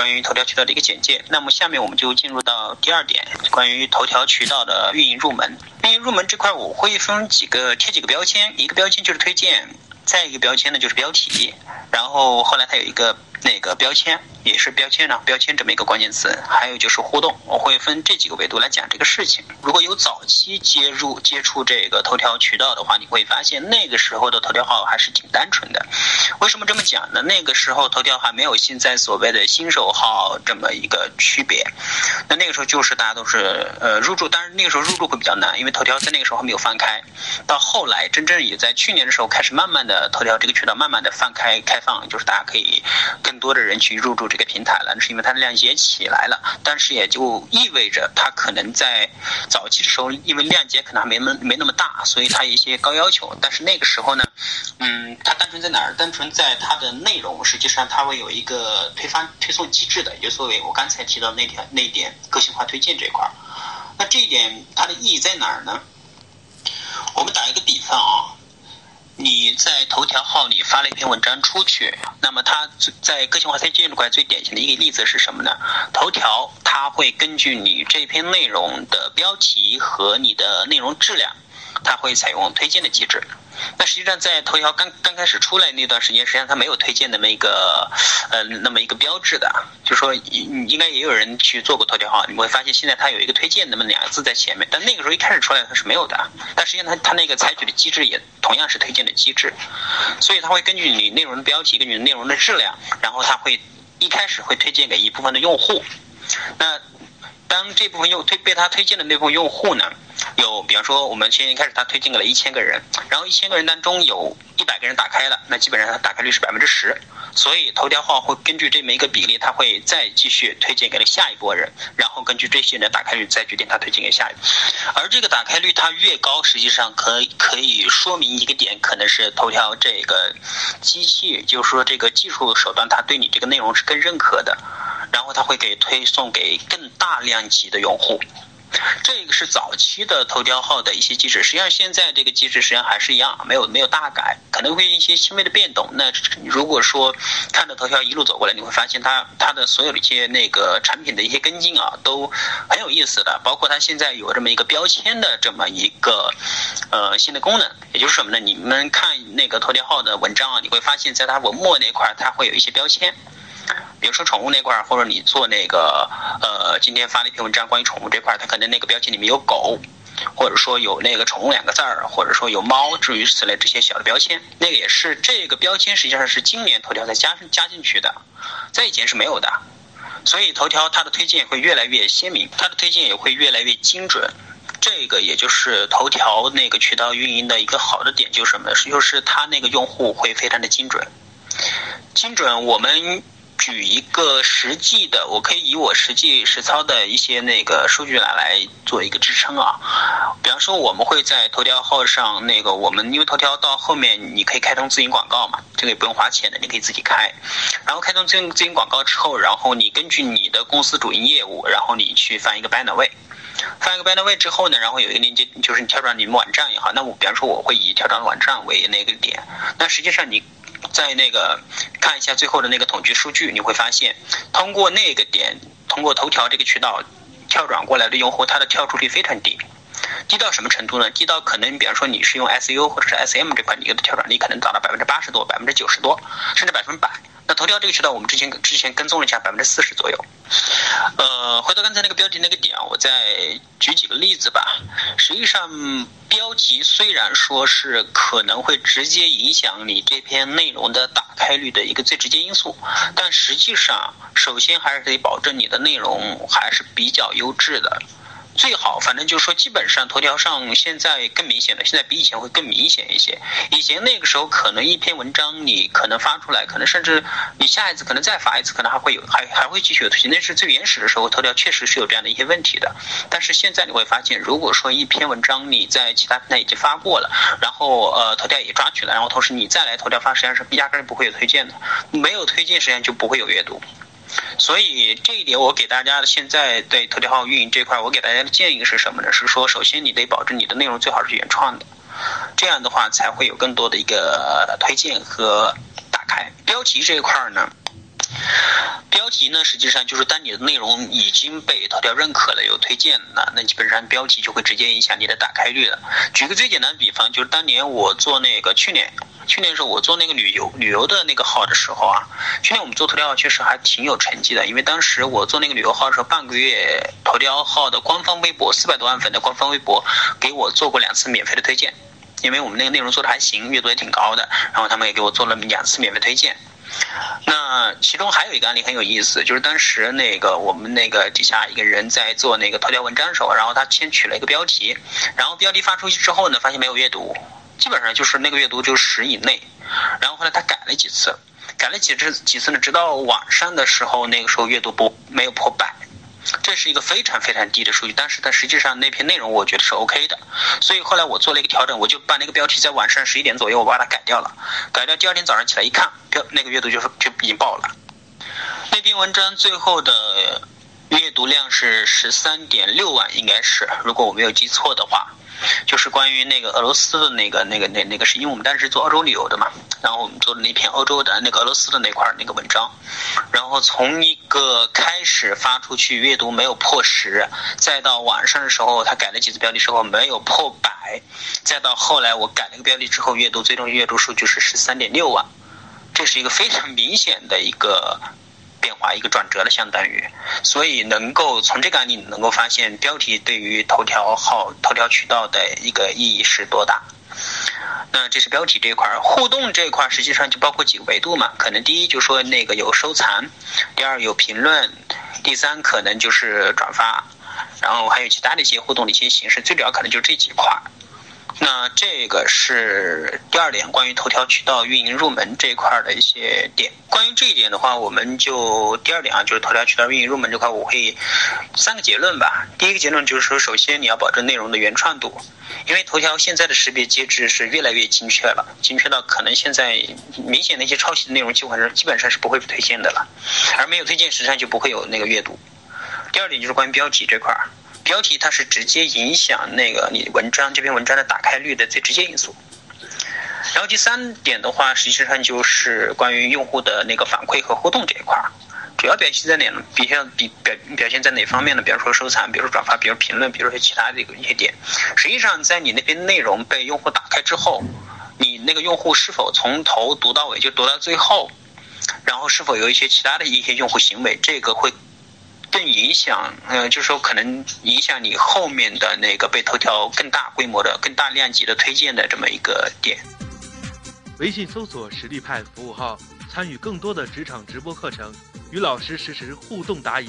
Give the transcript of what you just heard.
关于头条渠道的一个简介，那么下面我们就进入到第二点，关于头条渠道的运营入门。运营入门这块，我会分几个贴几个标签，一个标签就是推荐，再一个标签呢就是标题，然后后来它有一个那个标签。也是标签呢，标签这么一个关键词，还有就是互动，我会分这几个维度来讲这个事情。如果有早期接入接触这个头条渠道的话，你会发现那个时候的头条号还是挺单纯的。为什么这么讲呢？那个时候头条还没有现在所谓的新手号这么一个区别。那那个时候就是大家都是呃入驻，当然那个时候入驻会比较难，因为头条在那个时候还没有放开。到后来真正也在去年的时候开始慢慢的头条这个渠道慢慢的放开开放，就是大家可以更多的人去入驻。这个平台了，那是因为它的量级也起来了，但是也就意味着它可能在早期的时候，因为量级可能还没那没那么大，所以它一些高要求。但是那个时候呢，嗯，它单纯在哪儿？单纯在它的内容，实际上它会有一个推翻推送机制的，也作为我刚才提到那条那一点个性化推荐这块儿。那这一点它的意义在哪儿呢？我们打一个比。你在头条号里发了一篇文章出去，那么它在个性化推荐这块最典型的一个例子是什么呢？头条它会根据你这篇内容的标题和你的内容质量。它会采用推荐的机制，那实际上在头条刚刚开始出来那段时间，实际上它没有推荐那么一个呃那么一个标志的，就说应应该也有人去做过头条号，你会发现现在它有一个推荐那么两个字在前面，但那个时候一开始出来它是没有的，但实际上它它那个采取的机制也同样是推荐的机制，所以它会根据你内容的标题，根据内容的质量，然后它会一开始会推荐给一部分的用户，那当这部分用推被它推荐的那部分用户呢？有，比方说，我们先一开始他推荐给了一千个人，然后一千个人当中有一百个人打开了，那基本上他打开率是百分之十，所以头条号会根据这么一个比例，它会再继续推荐给了下一波人，然后根据这些人的打开率再决定它推荐给下一。而这个打开率它越高，实际上可可以说明一个点，可能是头条这个机器，就是说这个技术手段，它对你这个内容是更认可的，然后它会给推送给更大量级的用户。这个是早期的头条号的一些机制，实际上现在这个机制实际上还是一样，没有没有大改，可能会一些轻微的变动。那如果说看着头条一路走过来，你会发现它它的所有的一些那个产品的一些跟进啊，都很有意思的。包括它现在有这么一个标签的这么一个呃新的功能，也就是什么呢？你们看那个头条号的文章啊，你会发现在它文末那块它会有一些标签。比如说宠物那块儿，或者你做那个，呃，今天发了一篇文章关于宠物这块，它可能那个标签里面有狗，或者说有那个宠物两个字儿，或者说有猫，至于此类这些小的标签，那个也是这个标签实际上是今年头条才加加进去的，在以前是没有的，所以头条它的推荐会越来越鲜明，它的推荐也会越来越精准，这个也就是头条那个渠道运营的一个好的点，就是什么呢？就是它那个用户会非常的精准，精准我们。举一个实际的，我可以以我实际实操的一些那个数据来来做一个支撑啊。比方说，我们会在头条号上那个，我们因为头条到后面你可以开通自营广告嘛，这个也不用花钱的，你可以自己开。然后开通自营自营广告之后，然后你根据你的公司主营业务，然后你去翻一个 banner 位，翻一个 banner 位之后呢，然后有一个链接，就是你跳转你们网站也好，那我比方说我会以跳转网站为那个点，那实际上你。在那个看一下最后的那个统计数据，你会发现，通过那个点，通过头条这个渠道跳转过来的用户，他的跳出率非常低，低到什么程度呢？低到可能，比方说你是用 SU 或者是 SM 这块，你的跳转率可能达到百分之八十多、百分之九十多，甚至百分之百。那头条这个渠道，我们之前之前跟踪了一下，百分之四十左右。呃，回到刚才那个标题那个点，我再举几个例子吧。实际上，标题虽然说是可能会直接影响你这篇内容的打开率的一个最直接因素，但实际上，首先还是得保证你的内容还是比较优质的。最好，反正就是说，基本上头条上现在更明显了，现在比以前会更明显一些。以前那个时候可能一篇文章你可能发出来，可能甚至你下一次可能再发一次，可能还会有还还会继续有推荐。那是最原始的时候，头条确实是有这样的一些问题的。但是现在你会发现，如果说一篇文章你在其他平台已经发过了，然后呃头条也抓取了，然后同时你再来头条发，实际上是压根儿不会有推荐的，没有推荐实际上就不会有阅读。所以这一点，我给大家现在对头条号运营这块，我给大家的建议是什么呢？是说，首先你得保证你的内容最好是原创的，这样的话才会有更多的一个推荐和打开。标题这一块呢，标题呢，实际上就是当你的内容已经被头条认可了，有推荐了，那基本上标题就会直接影响你的打开率了。举个最简单的比方，就是当年我做那个去年。去年的时候我做那个旅游旅游的那个号的时候啊，去年我们做头条号确实还挺有成绩的，因为当时我做那个旅游号的时候，半个月头条号的官方微博四百多万粉的官方微博给我做过两次免费的推荐，因为我们那个内容做的还行，阅读也挺高的，然后他们也给我做了两次免费推荐。那其中还有一个案例很有意思，就是当时那个我们那个底下一个人在做那个头条文章的时候，然后他先取了一个标题，然后标题发出去之后呢，发现没有阅读。基本上就是那个阅读就十以内，然后后来他改了几次，改了几次几次呢？直到晚上的时候，那个时候阅读不没有破百，这是一个非常非常低的数据。但是它实际上那篇内容我觉得是 OK 的，所以后来我做了一个调整，我就把那个标题在晚上十一点左右我把它改掉了，改掉第二天早上起来一看，标那个阅读就是就已经爆了。那篇文章最后的阅读量是十三点六万，应该是，如果我没有记错的话。就是关于那个俄罗斯的那个、那个、那、那个，是因为我们当时做欧洲旅游的嘛，然后我们做的那篇欧洲的那个俄罗斯的那块那个文章，然后从一个开始发出去阅读没有破十，再到晚上的时候他改了几次标题之后没有破百，再到后来我改了个标题之后阅读最终阅读数据是十三点六万，这是一个非常明显的一个。变化一个转折了，相当于，所以能够从这个案例能够发现，标题对于头条号、头条渠道的一个意义是多大。那这是标题这一块儿，互动这一块实际上就包括几个维度嘛？可能第一就说那个有收藏，第二有评论，第三可能就是转发，然后还有其他的一些互动的一些形式，最主要可能就这几块儿。那这个是第二点，关于头条渠道运营入门这一块的一些点。关于这一点的话，我们就第二点啊，就是头条渠道运营入门这块，我会三个结论吧。第一个结论就是说，首先你要保证内容的原创度，因为头条现在的识别机制是越来越精确了，精确到可能现在明显的一些抄袭的内容，基本上基本上是不会推荐的了，而没有推荐实际上就不会有那个阅读。第二点就是关于标题这块儿。标题它是直接影响那个你文章这篇文章的打开率的最直接因素。然后第三点的话，实际上就是关于用户的那个反馈和互动这一块儿，主要表现在哪呢？比较比表表现在哪方面呢？比如说收藏，比如说转发，比如评论，比如说其他的一个一些点。实际上，在你那边内容被用户打开之后，你那个用户是否从头读到尾就读到最后，然后是否有一些其他的一些用户行为，这个会。更影响，嗯，就是说可能影响你后面的那个被头条更大规模的、更大量级的推荐的这么一个点。微信搜索实力派服务号，参与更多的职场直播课程，与老师实时互动答疑。